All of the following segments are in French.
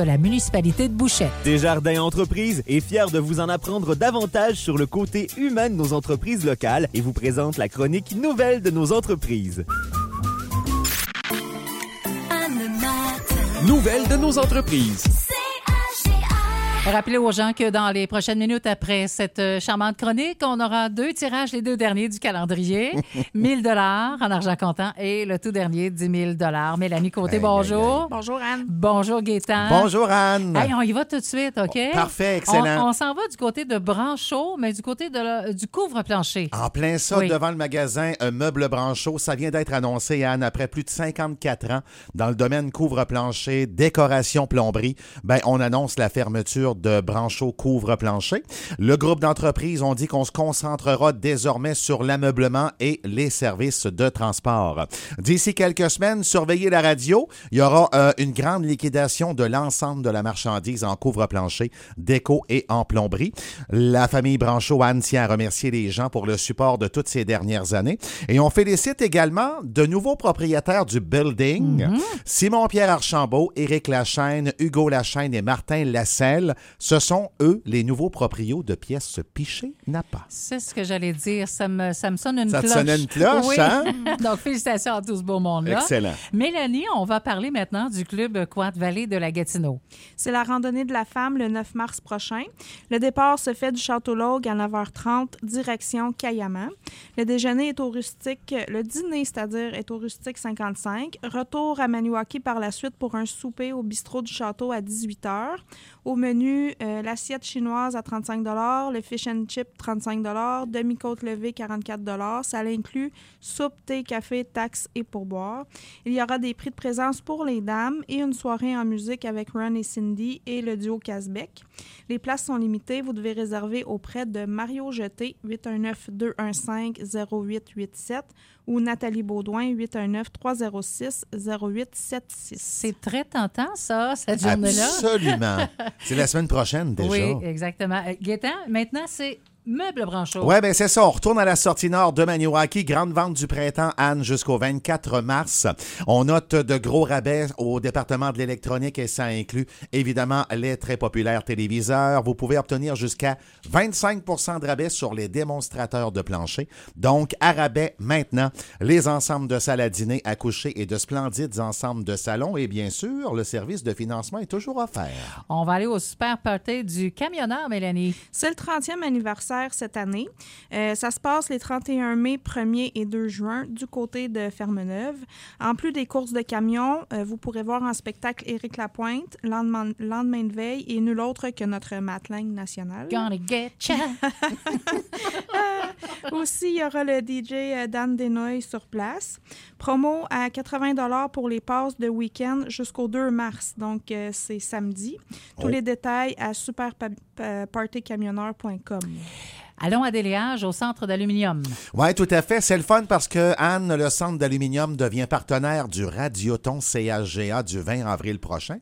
de la municipalité de Bouchette. Desjardins Entreprises est fier de vous en apprendre davantage sur le côté humain de nos entreprises locales et vous présente la chronique nouvelle de nos entreprises. Nouvelles de nos entreprises. Rappelez aux gens que dans les prochaines minutes après cette euh, charmante chronique, on aura deux tirages, les deux derniers du calendrier. 1000 dollars en argent comptant et le tout dernier, 10 000 dollars. Mélanie Côté, bonjour. Bonjour, Anne. Bonjour, Gaétan. Bonjour Anne. Hey, on y va tout de suite, OK? Parfait, excellent. On, on s'en va du côté de Branchot, mais du côté de la- du couvre-plancher. En plein ça, Oui. devant le magasin un Meuble Branchot, ça vient d'être annoncé, Anne, après plus de 54 ans dans le domaine couvre-plancher, décoration, plomberie. Ben, on annonce la fermeture de Branchot Couvre-plancher. Le groupe d'entreprises, on dit qu'on se concentrera désormais sur l'ameublement et les services de transport. D'ici quelques semaines, surveillez la radio. Il y aura euh, une grande liquidation de l'ensemble de la marchandise en couvre-plancher, déco et en plomberie. La famille Branchot, Anne, tient à remercier les gens pour le support de toutes ces dernières années. Et on félicite également de nouveaux propriétaires du building. Simon-Pierre Archambault, Éric Lachaine, Hugo Lachaine et Martin Lasselle. Ce sont eux les nouveaux proprios de pièces Piché Napa. C'est ce que j'allais dire. Ça me, ça me sonne une Ça te cloche. sonnait une cloche, oui. hein? Donc, félicitations à tout ce beau monde-là. Excellent. Mélanie, on va parler maintenant du club Quad Valley de la Gatineau. C'est la randonnée de la femme le 9 mars prochain. Le départ se fait du Château Logue à 9h30, direction Kayama. Le déjeuner est au rustique, le dîner, c'est-à-dire, est au rustique 55. Retour à Maniwaki par la suite pour un souper au bistrot du château à 18h. Au menu, euh, l'assiette chinoise à 35 le fish and chip 35 demi-côte levée 44 Ça inclut soupe, thé, café, taxes et pourboire. Il y aura des prix de présence pour les dames et une soirée en musique avec Ron et Cindy et le duo Casbec. Les places sont limitées. Vous devez réserver auprès de Mario Jeté, 819-215-0887 ou Nathalie Baudouin, 819-306-0876. C'est très tentant, ça, cette journée-là. Absolument. C'est la semaine prochaine déjà. Oui, exactement. Euh, Gaétan, maintenant, c'est Meuble Branchot. Ouais, ben c'est ça. On retourne à la sortie nord de Maniwaki. Grande vente du printemps, Anne, jusqu'au 24 mars. On note de gros rabais au département de l'électronique et ça inclut évidemment les très populaires téléviseurs. Vous pouvez obtenir jusqu'à 25% de rabais sur les démonstrateurs de plancher. Donc, à rabais maintenant, les ensembles de salles à dîner, à coucher et de splendides ensembles de salons. Et bien sûr, le service de financement est toujours offert. On va aller au super party du camionneur, Mélanie. C'est le 30e anniversaire cette année. Euh, ça se passe les 31 mai, 1er et 2 juin du côté de Fermeneuve. En plus des courses de camions, euh, vous pourrez voir en spectacle Éric Lapointe, lendemain, lendemain de veille et nul autre que notre Matling national. Gonna get ya. Aussi, il y aura le DJ euh, Dan Denoy sur place. Promo à 80 pour les passes de week-end jusqu'au 2 mars. Donc, euh, c'est samedi. Tous Oh. les détails à superpartycamionneur.com. Allons à Déléage, au centre d'aluminium. Oui, tout à fait. C'est le fun parce que Anne, le centre d'aluminium, devient partenaire du Radioton CHGA du 20 avril prochain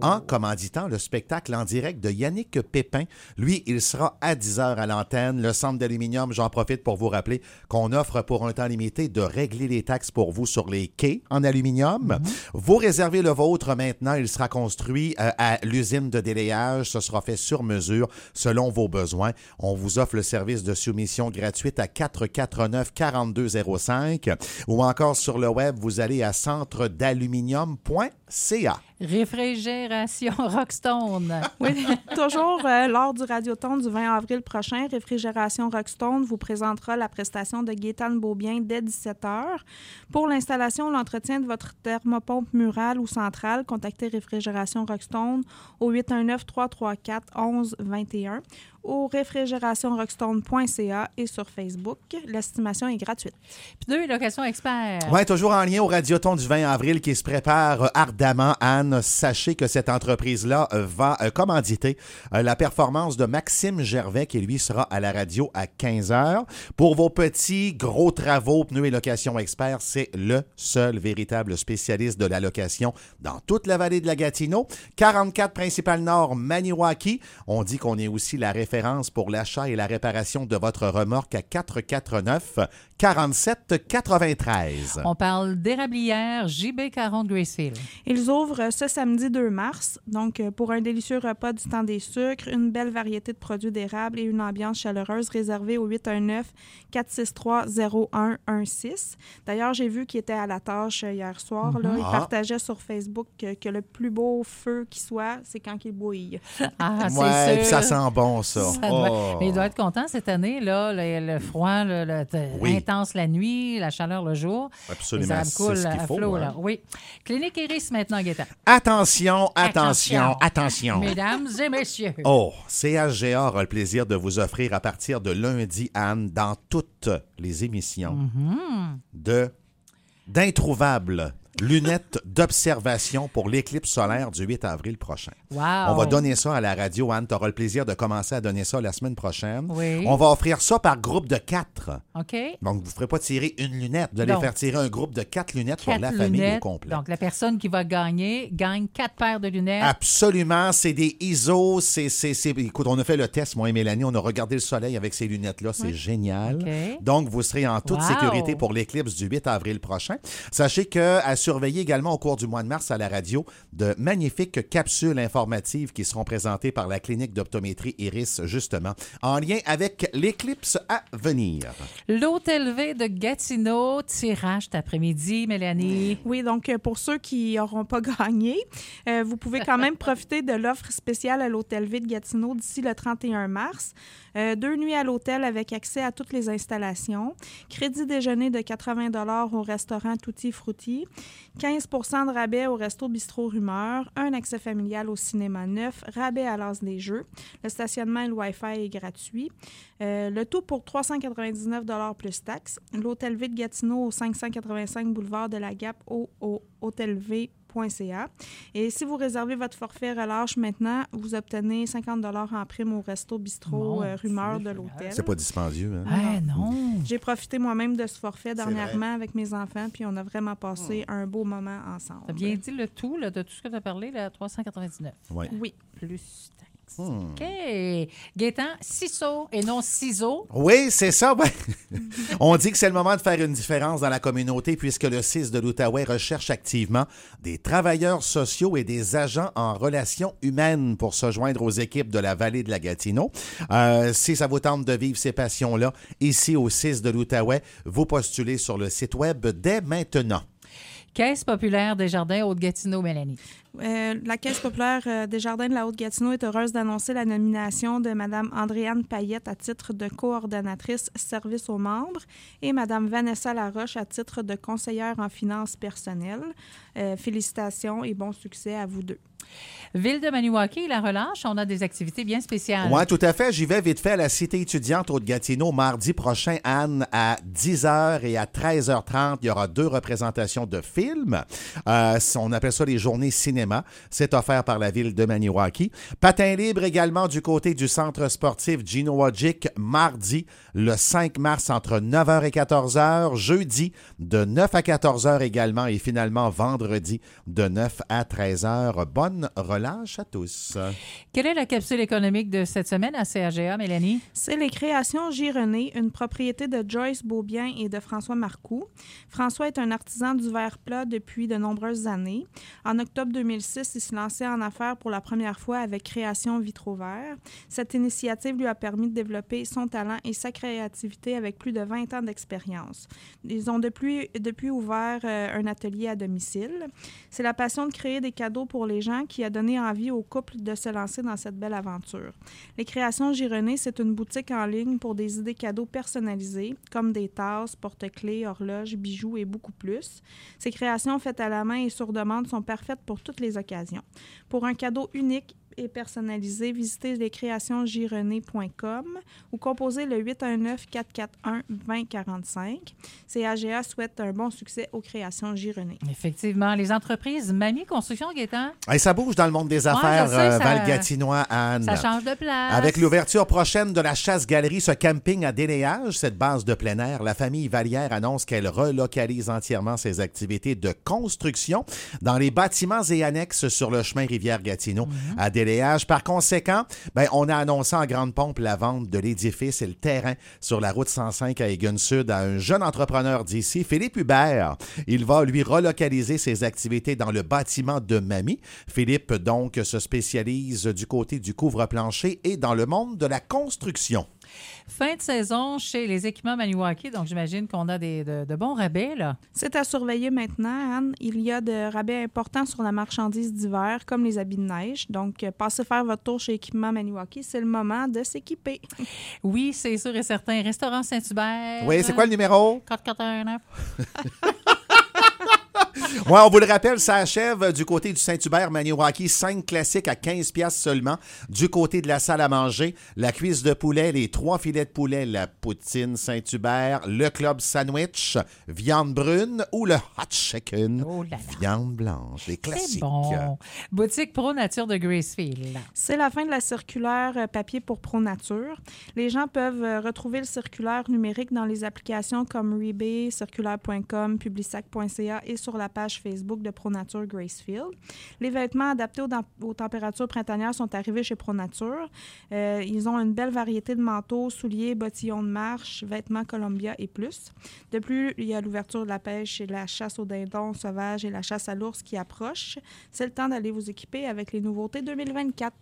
en commanditant le spectacle en direct de Yannick Pépin. Lui, il sera à 10 heures à l'antenne. Le centre d'aluminium, j'en profite pour vous rappeler qu'on offre pour un temps limité de régler les taxes pour vous sur les quais en aluminium. Vous réservez le vôtre maintenant. Il sera construit euh, à l'usine de délayage. Ce sera fait sur mesure selon vos besoins. On vous offre le service de soumission gratuite à 449 4205 ou encore sur le web, vous allez à centredaluminium.ca. Réfrigération Rockstone. Oui, toujours euh, lors du Radioton du 20 avril prochain, Réfrigération Rockstone vous présentera la prestation de Gaétan Beaubien dès 17h. Pour l'installation ou l'entretien de votre thermopompe murale ou centrale, contactez Réfrigération Rockstone au 819-334-1121 ou réfrigérationrockstone.ca et sur Facebook. L'estimation est gratuite. Puis deux, location expert. Oui, toujours en lien au Radioton du 20 avril qui se prépare ardemment. Anne, sachez que cette entreprise-là euh, va euh, commanditer euh, la performance de Maxime Gervais qui, lui, sera à la radio à 15 heures. Pour vos petits, gros travaux, pneus et location expert, c'est le seul véritable spécialiste de la location dans toute la vallée de la Gatineau. 44 Principal Nord, Maniwaki. On dit qu'on est aussi la référence pour l'achat et la réparation de votre remorque à 449 47 93. On parle d'érablière JB Caron de Gracefield. Ils ouvrent ce samedi 2 mars. Donc, euh, pour un délicieux repas du temps des sucres, une belle variété de produits d'érable et une ambiance chaleureuse réservée au 819-463-0116. D'ailleurs, j'ai vu qu'il était à la tâche euh, hier soir. là. Il Ah. partageait sur Facebook que, que le plus beau feu qui soit, c'est quand il bouille. Ah, c'est ouais, sûr. ça sent bon, ça. Ça doit- Oh. Mais il doit être content cette année, là, le, le froid, le, le- t- Oui. intense la nuit, la chaleur le jour. Absolument, c'est ce qu'il à faut, flot, hein. là. Oui. Clinique Iris maintenant, Gaëtan. Attention, attention, Attention. attention. Mesdames et messieurs. Oh, CHGA aura le plaisir de vous offrir à partir de lundi, Anne, dans toutes les émissions, Mm-hmm. de d'introuvables lunettes d'observation pour l'éclipse solaire du 8 avril prochain. Wow. On va donner ça à la radio, Anne. Tu auras le plaisir de commencer à donner ça la semaine prochaine. Oui. On va offrir ça par groupe de quatre. OK. Donc, vous ne ferez pas tirer une lunette. Vous allez Donc, faire tirer un groupe de quatre lunettes pour la famille au complet. Donc, la personne qui va gagner gagne quatre paires de lunettes. Absolument, c'est des ISO, c'est, c'est, c'est- Écoute, on a fait le test, moi et Mélanie, on a regardé le soleil avec ces lunettes-là, c'est génial. OK. Donc, vous serez en toute Wow. sécurité pour l'éclipse du 8 avril prochain. Sachez que à surveiller également au cours du mois de mars à la radio de magnifiques capsules informatives qui seront présentées par la clinique d'optométrie Iris, justement, en lien avec l'éclipse à venir. L'Hôtel V de Gatineau, tirage cet après-midi, Mélanie. Oui, donc euh, pour ceux qui n'auront pas gagné, euh, vous pouvez quand même profiter de l'offre spéciale à l'Hôtel Ville Gatineau d'ici le 31 mars. Euh, deux nuits à l'hôtel avec accès à toutes les installations. Crédit déjeuner de 80 au restaurant Tutti Frutti. 15% de rabais au resto Bistrot Rumeur. Un accès familial au cinéma neuf. Rabais à l'as des jeux. Le stationnement et le Wi-Fi est gratuit. Euh, le tout pour 399 plus taxes. L'Hôtel V de Gatineau au 585 boulevard de la Gap au, au Et si vous réservez votre forfait relâche maintenant, vous obtenez 50 en prime au resto bistrot euh, rumeur de l'hôtel. C'est pas dispendieux, hein? Ah non. J'ai profité moi-même de ce forfait dernièrement avec mes enfants, puis on a vraiment passé un beau moment ensemble. T'as bien dit le tout là, de tout ce que tu as parlé, là, 399. Ouais. Oui. Plus. Hmm. OK. Gaétan, ciseaux et non ciseaux. Oui, c'est ça. On dit que c'est le moment de faire une différence dans la communauté puisque le 6 de l'Outaouais recherche activement des travailleurs sociaux et des agents en relations humaines pour se joindre aux équipes de la vallée de la Gatineau. Euh, si ça vous tente de vivre ces passions-là, ici au 6 de l'Outaouais, vous postulez sur le site web dès maintenant. Caisse populaire des jardins Haute-Gatineau, Mélanie. Euh, la Caisse populaire euh, des Jardins de la Haute-Gatineau est heureuse d'annoncer la nomination de Mme Andréane Payette à titre de coordonnatrice service aux membres et Mme Vanessa Laroche à titre de conseillère en finances personnelles. Euh, félicitations et bon succès à vous deux. Ville de Maniwaki, la relâche, on a des activités bien spéciales. Oui, tout à fait. J'y vais vite fait à la Cité étudiante Haute-Gatineau mardi prochain, Anne, à 10h et à 13h30. Il y aura deux représentations de films. Euh, on appelle ça les journées cinéma. C'est offert par la ville de Maniwaki. Patin libre également du côté du centre sportif Gino Wadjic, mardi, le 5 mars, entre 9h et 14h. Jeudi, de 9 à 14h également. Et finalement, vendredi, de 9 à 13h. Bonne relâche à tous. Quelle est la capsule économique de cette semaine à CAGA, Mélanie? C'est les créations Gironné, une propriété de Joyce Beaubien et de François Marcoux. François est un artisan du verre plat depuis de nombreuses années. En octobre 2006, il se lançait en affaires pour la première fois avec Création Vitro-Vert. Cette initiative lui a permis de développer son talent et sa créativité avec plus de 20 ans d'expérience. Ils ont depuis, depuis ouvert euh, un atelier à domicile. C'est la passion de créer des cadeaux pour les gens qui a donné envie aux couples de se lancer dans cette belle aventure. Les créations Gironné, c'est une boutique en ligne pour des idées cadeaux personnalisées, comme des tasses, porte-clés, horloges, bijoux et beaucoup plus. Ces créations faites à la main et sur demande sont parfaites pour toutes les occasions. Pour un cadeau unique et personnalisé, visitez lescréationsgironné.com ou composez le 819-441-2045. CAGA souhaite un bon succès aux créations Gironné. Effectivement, les entreprises Mamie Construction, Gaétan, Hey, ça bouge dans le monde des affaires, je sais, euh, ça- Val-Gatinois, Anne. ça change de place. Avec l'ouverture prochaine de la chasse-galerie, ce camping à délayage, cette base de plein air, la famille Vallière annonce qu'elle relocalise entièrement ses activités de construction dans les bâtiments et annexes sur le chemin Rivière-Gatineau Mhm. à délayage Par conséquent, ben, on a annoncé en grande pompe la vente de l'édifice et le terrain sur la route 105 à Egan Sud à un jeune entrepreneur d'ici, Philippe Hubert. Il va lui relocaliser ses activités dans le bâtiment de Mamie. Philippe, donc, se spécialise du côté du couvre-plancher et dans le monde de la construction. Fin de saison chez les équipements Maniwaki, donc j'imagine qu'on a des, de, de bons rabais, là. C'est à surveiller maintenant, Anne. Il y a de rabais importants sur la marchandise d'hiver, comme les habits de neige. Donc, euh, passez faire votre tour chez Équipement Maniwaki. C'est le moment de s'équiper. Oui, c'est sûr et certain. Restaurant Saint-Hubert. Oui, c'est quoi le numéro? 449. Ouais, on vous le rappelle, ça achève du côté du Saint-Hubert Maniwaki, 5 classiques à 15 pièces seulement. Du côté de la salle à manger, la cuisse de poulet, les trois filets de poulet, la poutine Saint-Hubert, le club sandwich, viande brune ou le hot chicken, Oh là là. viande blanche, les C'est classiques. bon. Boutique Pro Nature de Gracefield. C'est la fin de la circulaire euh, papier pour Pro Nature. Les gens peuvent euh, retrouver le circulaire numérique dans les applications comme Rebay, circulaire.com, publisac.ca et sur la page Facebook de Pro Nature Gracefield. Les vêtements adaptés aux, aux températures printanières sont arrivés chez Pro Nature. Euh, ils ont une belle variété de manteaux, souliers, bottillons de marche, vêtements Columbia et plus. De plus, il y a l'ouverture de la pêche et la chasse aux dindons sauvages et la chasse à l'ours qui approche. C'est le temps d'aller vous équiper avec les nouveautés 2024.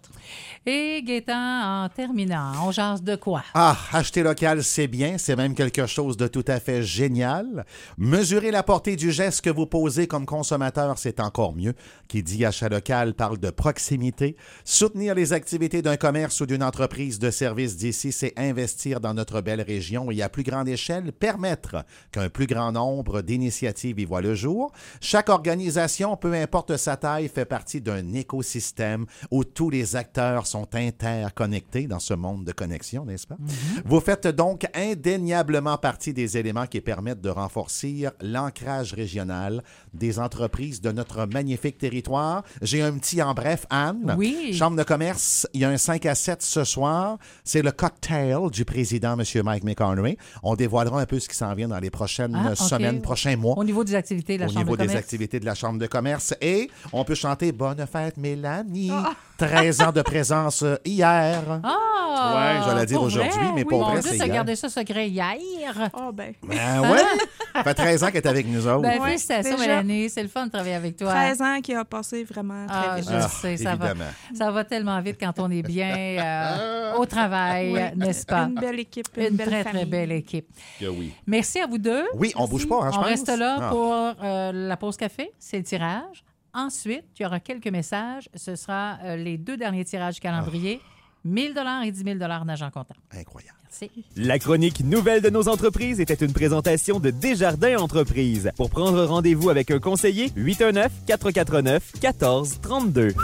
Et Gaétan, en terminant, on jase de quoi? Ah, acheter local, c'est bien, c'est même quelque chose de tout à fait génial. Mesurer la portée du geste que vous posez comme consommateur, c'est encore mieux. Qui dit achat local parle de proximité. Soutenir les activités d'un commerce ou d'une entreprise de service d'ici, c'est investir dans notre belle région et à plus grande échelle, permettre qu'un plus grand nombre d'initiatives y voient le jour. Chaque organisation, peu importe sa taille, fait partie d'un écosystème où tous les acteurs sont interconnectés dans ce monde de connexion, n'est-ce pas? Vous faites donc indéniablement partie des éléments qui permettent de renforcer l'ancrage régional des entreprises de notre magnifique territoire. J'ai un petit en bref, Anne. Oui. Chambre de commerce, il y a un 5 à 7 ce soir. C'est le cocktail du président, M. Mike McConaughey. On dévoilera un peu ce qui s'en vient dans les prochaines Ah, semaines, prochains mois Au niveau des activités de la au Chambre niveau de des commerce. activités de la Chambre de commerce. Et on peut chanter Bonne fête, Mélanie. 13 ans de présence hier. Ah! Ouais, j'allais dire aujourd'hui, mais Oui, pour vrai, c'est t'as hier. gardé ça secret hier. Ah ben, Ben ouais. Ça fait 13 ans qu'elle est avec nous autres. Ben, Ouais, félicitations, déjà. Mélanie. C'est le fun de travailler avec toi. 13 ans qui a passé vraiment très Ah, vite. je Ah, sais, ça va, ça va tellement vite quand on est bien euh, au travail, Oui. n'est-ce pas? Une belle équipe, une, Une belle très, famille. très belle équipe. Oui. Merci à vous deux. Oui, on bouge pas, hein, je On pense. reste là Ah. pour euh, la pause café. C'est le tirage. Ensuite, il y aura quelques messages. Ce sera euh, les deux derniers tirages du calendrier. 1000 et 10 000 en agent comptant. Incroyable. Merci. La chronique nouvelle de nos entreprises était une présentation de Desjardins Entreprises. Pour prendre rendez-vous avec un conseiller, 819 449 1432.